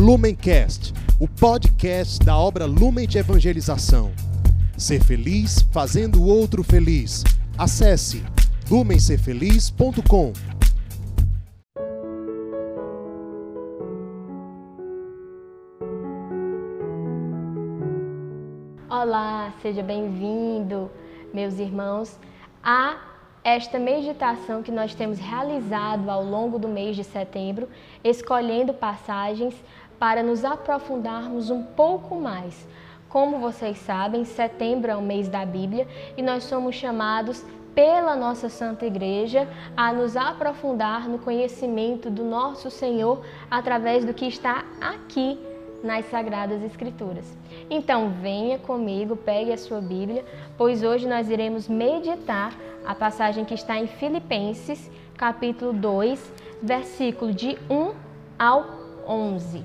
Lumencast, o podcast da obra Lumen de Evangelização. Ser feliz fazendo o outro feliz. Acesse lumencerfeliz.com. Olá, seja bem-vindo, meus irmãos, a esta meditação que nós temos realizado ao longo do mês de setembro, escolhendo passagens para nos aprofundarmos um pouco mais. Como vocês sabem, setembro é o mês da Bíblia e nós somos chamados pela nossa Santa Igreja a nos aprofundar no conhecimento do nosso Senhor através do que está aqui nas Sagradas Escrituras. Então, venha comigo, pegue a sua Bíblia, pois hoje nós iremos meditar a passagem que está em Filipenses, capítulo 2, versículo de 1 ao 11.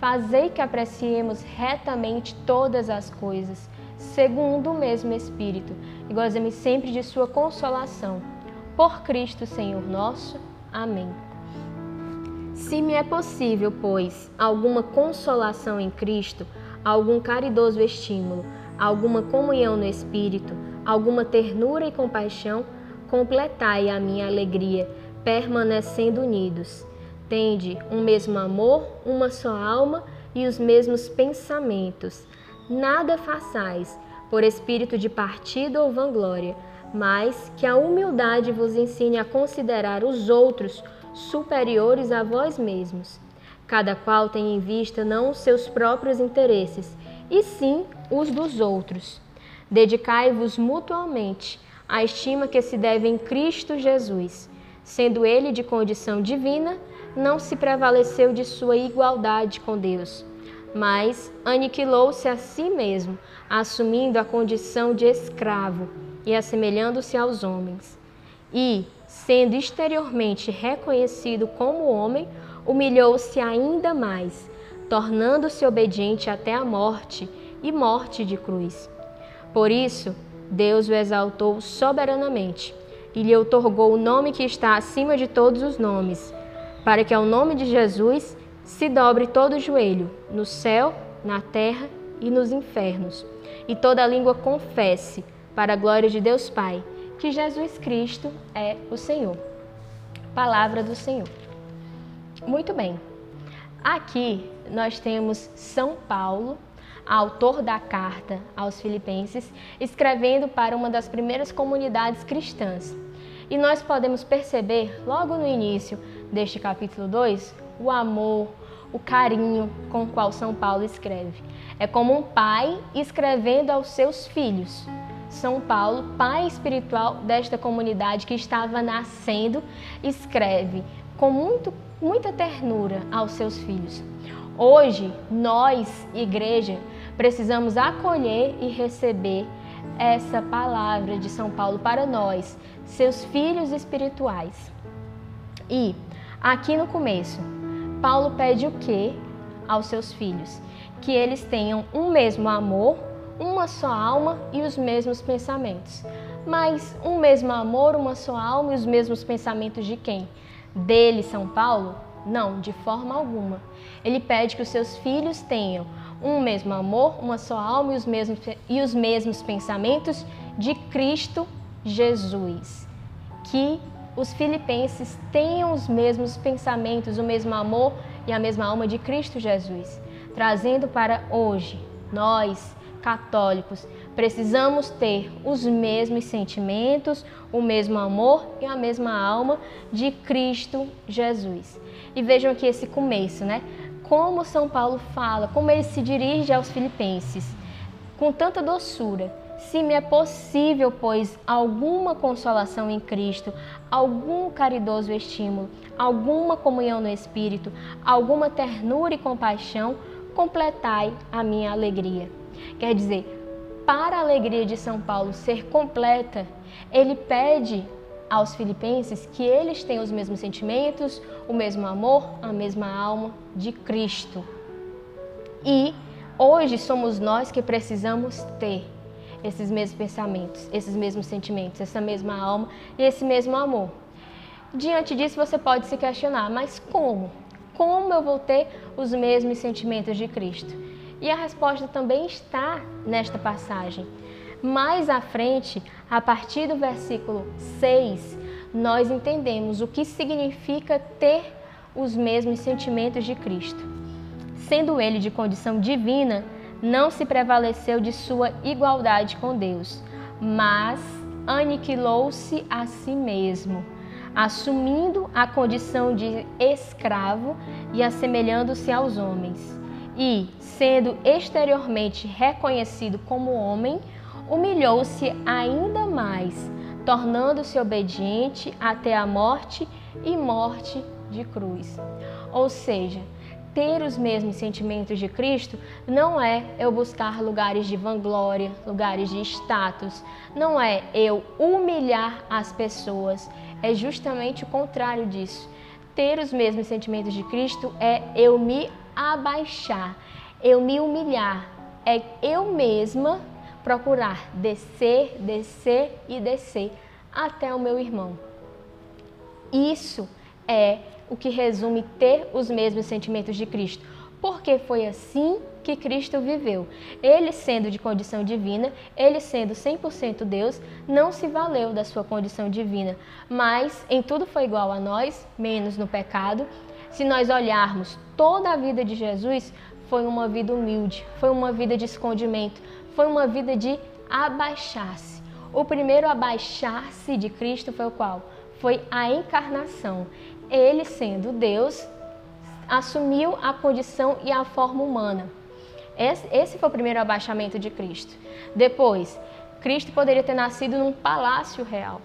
fazei que apreciemos retamente todas as coisas, segundo o mesmo Espírito, e gozemos sempre de sua consolação. Por Cristo, Senhor nosso. Amém. Se me é possível, pois, alguma consolação em Cristo, algum caridoso estímulo, alguma comunhão no Espírito, alguma ternura e compaixão, completai a minha alegria, permanecendo unidos. Tende um mesmo amor, uma só alma e os mesmos pensamentos. Nada façais por espírito de partido ou vanglória, mas que a humildade vos ensine a considerar os outros superiores a vós mesmos. Cada qual tem em vista não os seus próprios interesses, e sim os dos outros. Dedicai-vos mutualmente a estima que se deve em Cristo Jesus. Sendo ele de condição divina, não se prevaleceu de sua igualdade com Deus, mas aniquilou-se a si mesmo, assumindo a condição de escravo e assemelhando-se aos homens. E, sendo exteriormente reconhecido como homem, humilhou-se ainda mais, tornando-se obediente até a morte e morte de cruz. Por isso, Deus o exaltou soberanamente e lhe otorgou o nome que está acima de todos os nomes, para que ao nome de Jesus se dobre todo o joelho, no céu, na terra e nos infernos, e toda língua confesse, para a glória de Deus Pai, que Jesus Cristo é o Senhor. Palavra do Senhor. Muito bem. Aqui nós temos São Paulo autor da carta aos Filipenses, escrevendo para uma das primeiras comunidades cristãs. E nós podemos perceber, logo no início deste capítulo 2, o amor, o carinho com o qual São Paulo escreve. É como um pai escrevendo aos seus filhos. São Paulo, pai espiritual desta comunidade que estava nascendo, escreve com muito, muita ternura aos seus filhos. Hoje, nós, igreja, precisamos acolher e receber essa palavra de São Paulo para nós, seus filhos espirituais. E aqui no começo, Paulo pede o que aos seus filhos? Que eles tenham um mesmo amor, uma só alma e os mesmos pensamentos. Mas um mesmo amor, uma só alma e os mesmos pensamentos de quem? Dele, São Paulo? Não, de forma alguma. Ele pede que os seus filhos tenham um mesmo amor, uma só alma e os mesmos, e os mesmos pensamentos de Cristo Jesus. Que os filipenses tenham os mesmos pensamentos, o mesmo amor e a mesma alma de Cristo Jesus, trazendo para hoje, nós, católicos, precisamos ter os mesmos sentimentos, o mesmo amor e a mesma alma de Cristo Jesus. E vejam aqui esse começo, né? como São Paulo fala, como ele se dirige aos filipenses, com tanta doçura. Se me é possível, pois, alguma consolação em Cristo, algum caridoso estímulo, alguma comunhão no Espírito, alguma ternura e compaixão, completai a minha alegria. Quer dizer, para a alegria de São Paulo ser completa, ele pede aos filipenses que eles tenham os mesmos sentimentos, o mesmo amor, a mesma alma de Cristo. E hoje somos nós que precisamos ter esses mesmos pensamentos, esses mesmos sentimentos, essa mesma alma e esse mesmo amor. Diante disso, você pode se questionar, mas como? Como eu vou ter os mesmos sentimentos de Cristo? E a resposta também está nesta passagem. Mais à frente, a partir do versículo 6, nós entendemos o que significa ter os mesmos sentimentos de Cristo. Sendo ele de condição divina, não se prevaleceu de sua igualdade com Deus, mas aniquilou-se a si mesmo, assumindo a condição de escravo e assemelhando-se aos homens. E, sendo exteriormente reconhecido como homem, humilhou-se ainda mais, tornando-se obediente até a morte e morte de cruz. Ou seja, ter os mesmos sentimentos de Cristo não é eu buscar lugares de vanglória, lugares de status, não é eu humilhar as pessoas, é justamente o contrário disso. Ter os mesmos sentimentos de Cristo é eu me abaixar, eu me humilhar, é eu mesma procurar descer, descer e descer até o meu irmão. Isso é o que resume ter os mesmos sentimentos de Cristo, porque foi assim que Cristo viveu. Ele sendo de condição divina, ele sendo 100% Deus, não se valeu da sua condição divina, mas em tudo foi igual a nós, menos no pecado. Se nós olharmos toda a vida de Jesus, foi uma vida humilde, foi uma vida de escondimento, foi uma vida de abaixar-se. O primeiro abaixar-se de Cristo foi o qual? Foi a encarnação ele, sendo Deus, assumiu a condição e a forma humana. Esse foi o primeiro abaixamento de Cristo. Depois, Cristo poderia ter nascido num palácio real,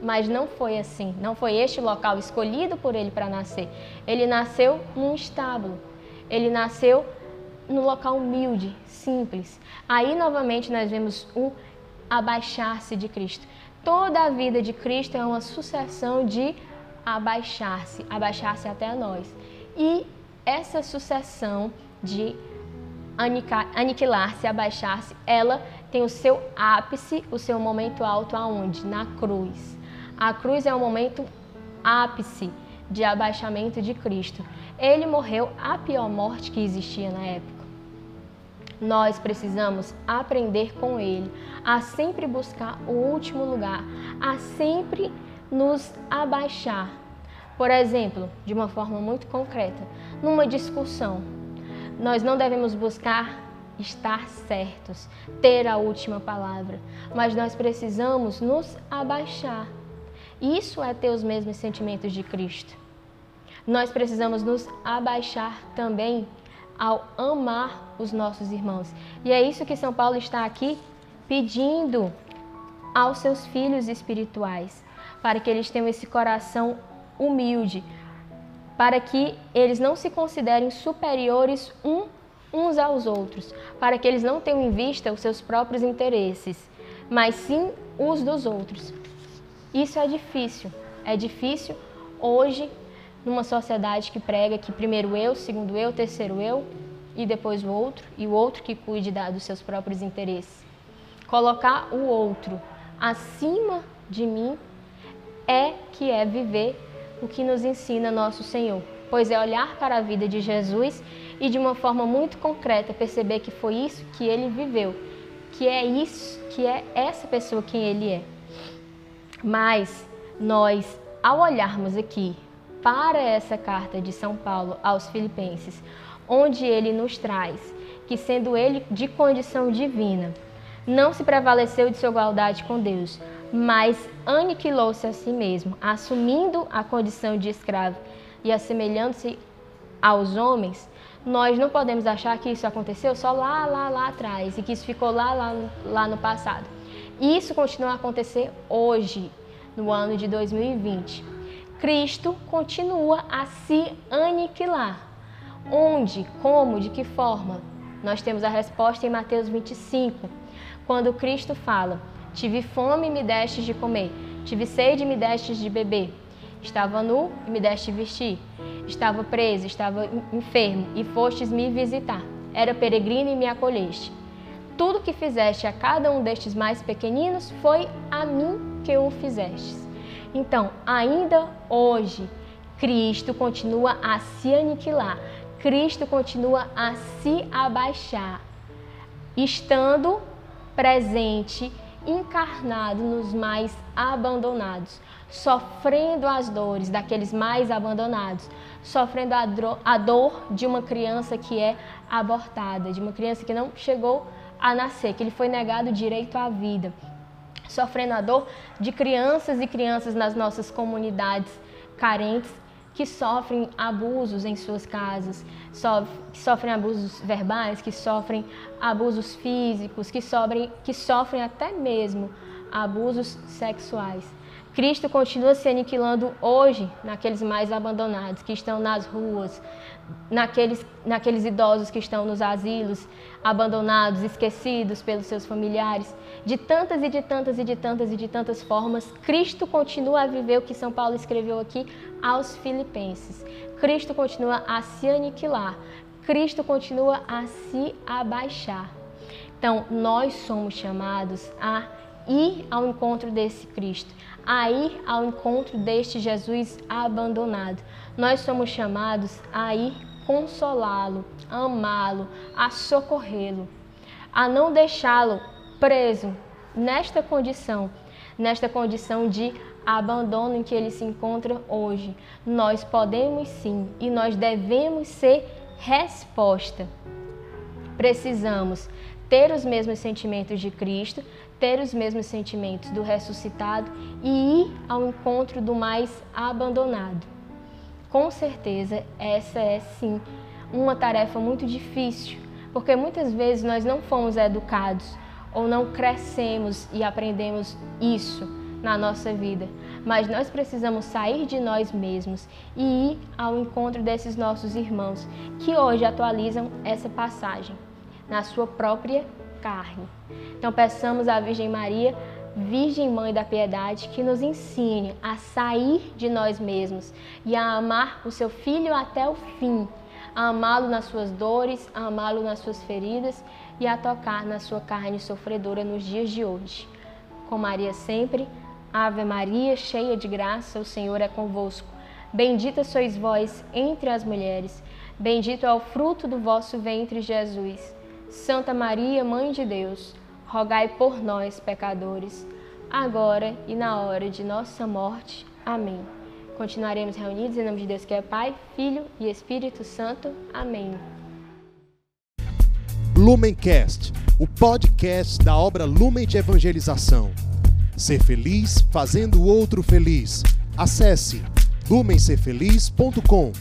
mas não foi assim. Não foi este local escolhido por ele para nascer. Ele nasceu num estábulo. Ele nasceu no local humilde, simples. Aí novamente nós vemos o abaixar-se de Cristo. Toda a vida de Cristo é uma sucessão de abaixar-se, abaixar-se até nós. E essa sucessão de aniquilar-se, abaixar-se, ela tem o seu ápice, o seu momento alto aonde? Na cruz. A cruz é o momento ápice de abaixamento de Cristo. Ele morreu a pior morte que existia na época. Nós precisamos aprender com ele a sempre buscar o último lugar, a sempre nos abaixar. Por exemplo, de uma forma muito concreta, numa discussão, nós não devemos buscar estar certos, ter a última palavra, mas nós precisamos nos abaixar. Isso é ter os mesmos sentimentos de Cristo. Nós precisamos nos abaixar também ao amar os nossos irmãos. E é isso que São Paulo está aqui pedindo aos seus filhos espirituais para que eles tenham esse coração humilde, para que eles não se considerem superiores um, uns aos outros, para que eles não tenham em vista os seus próprios interesses, mas sim os dos outros. Isso é difícil. É difícil hoje numa sociedade que prega que primeiro eu, segundo eu, terceiro eu e depois o outro, e o outro que cuide dos seus próprios interesses. Colocar o outro acima de mim é que é viver o que nos ensina nosso Senhor, pois é olhar para a vida de Jesus e de uma forma muito concreta perceber que foi isso que ele viveu, que é isso, que é essa pessoa quem ele é. Mas nós, ao olharmos aqui para essa carta de São Paulo aos Filipenses, onde ele nos traz que, sendo ele de condição divina, não se prevaleceu de sua igualdade com Deus, mas aniquilou-se a si mesmo, assumindo a condição de escravo e assemelhando-se aos homens, nós não podemos achar que isso aconteceu só lá, lá, lá atrás e que isso ficou lá, lá, lá no passado. Isso continua a acontecer hoje, no ano de 2020. Cristo continua a se aniquilar. Onde? Como? De que forma? Nós temos a resposta em Mateus 25, quando Cristo fala: Tive fome e me destes de comer, tive sede e me destes de beber. Estava nu e me deste vestir. Estava preso, estava enfermo e fostes me visitar. Era peregrino e me acolheste. Tudo que fizeste a cada um destes mais pequeninos foi a mim que o fizestes. Então, ainda hoje, Cristo continua a se aniquilar, Cristo continua a se abaixar, estando presente, encarnado nos mais abandonados, sofrendo as dores daqueles mais abandonados, sofrendo a, dor de uma criança que é abortada, de uma criança que não chegou a nascer, que ele foi negado o direito à vida, sofrendo a dor de crianças e crianças nas nossas comunidades carentes que sofrem abusos em suas casas, que sofrem abusos verbais, que sofrem abusos físicos, que sofrem, que sofrem até mesmo abusos sexuais. Cristo continua se aniquilando hoje naqueles mais abandonados, que estão nas ruas, naqueles, naqueles idosos que estão nos asilos, abandonados, esquecidos pelos seus familiares. De tantas e de tantas e de tantas e de tantas formas, Cristo continua a viver o que São Paulo escreveu aqui aos Filipenses. Cristo continua a se aniquilar. Cristo continua a se abaixar. Então, nós somos chamados a ir ao encontro desse Cristo, a ir ao encontro deste Jesus abandonado. Nós somos chamados a ir consolá-lo, amá-lo, a socorrê-lo, a não deixá-lo preso nesta condição, nesta condição de abandono em que ele se encontra hoje. Nós podemos sim e nós devemos ser resposta. Precisamos ter os mesmos sentimentos de Cristo, ter os mesmos sentimentos do ressuscitado e ir ao encontro do mais abandonado. Com certeza, essa é sim uma tarefa muito difícil, porque muitas vezes nós não fomos educados ou não crescemos e aprendemos isso na nossa vida, mas nós precisamos sair de nós mesmos e ir ao encontro desses nossos irmãos que hoje atualizam essa passagem na sua própria carne. Então peçamos à Virgem Maria, Virgem Mãe da Piedade, que nos ensine a sair de nós mesmos e a amar o seu filho até o fim, a amá-lo nas suas dores, a amá-lo nas suas feridas e a tocar na sua carne sofredora nos dias de hoje. Com Maria sempre, Ave Maria, cheia de graça, o Senhor é convosco. Bendita sois vós entre as mulheres, bendito é o fruto do vosso ventre, Jesus. Santa Maria, Mãe de Deus, rogai por nós, pecadores, agora e na hora de nossa morte. Amém. Continuaremos reunidos em nome de Deus que é Pai, Filho e Espírito Santo. Amém. Lumencast, o podcast da obra Lumen de Evangelização. Ser feliz fazendo o outro feliz. Acesse lumencerfeliz.com.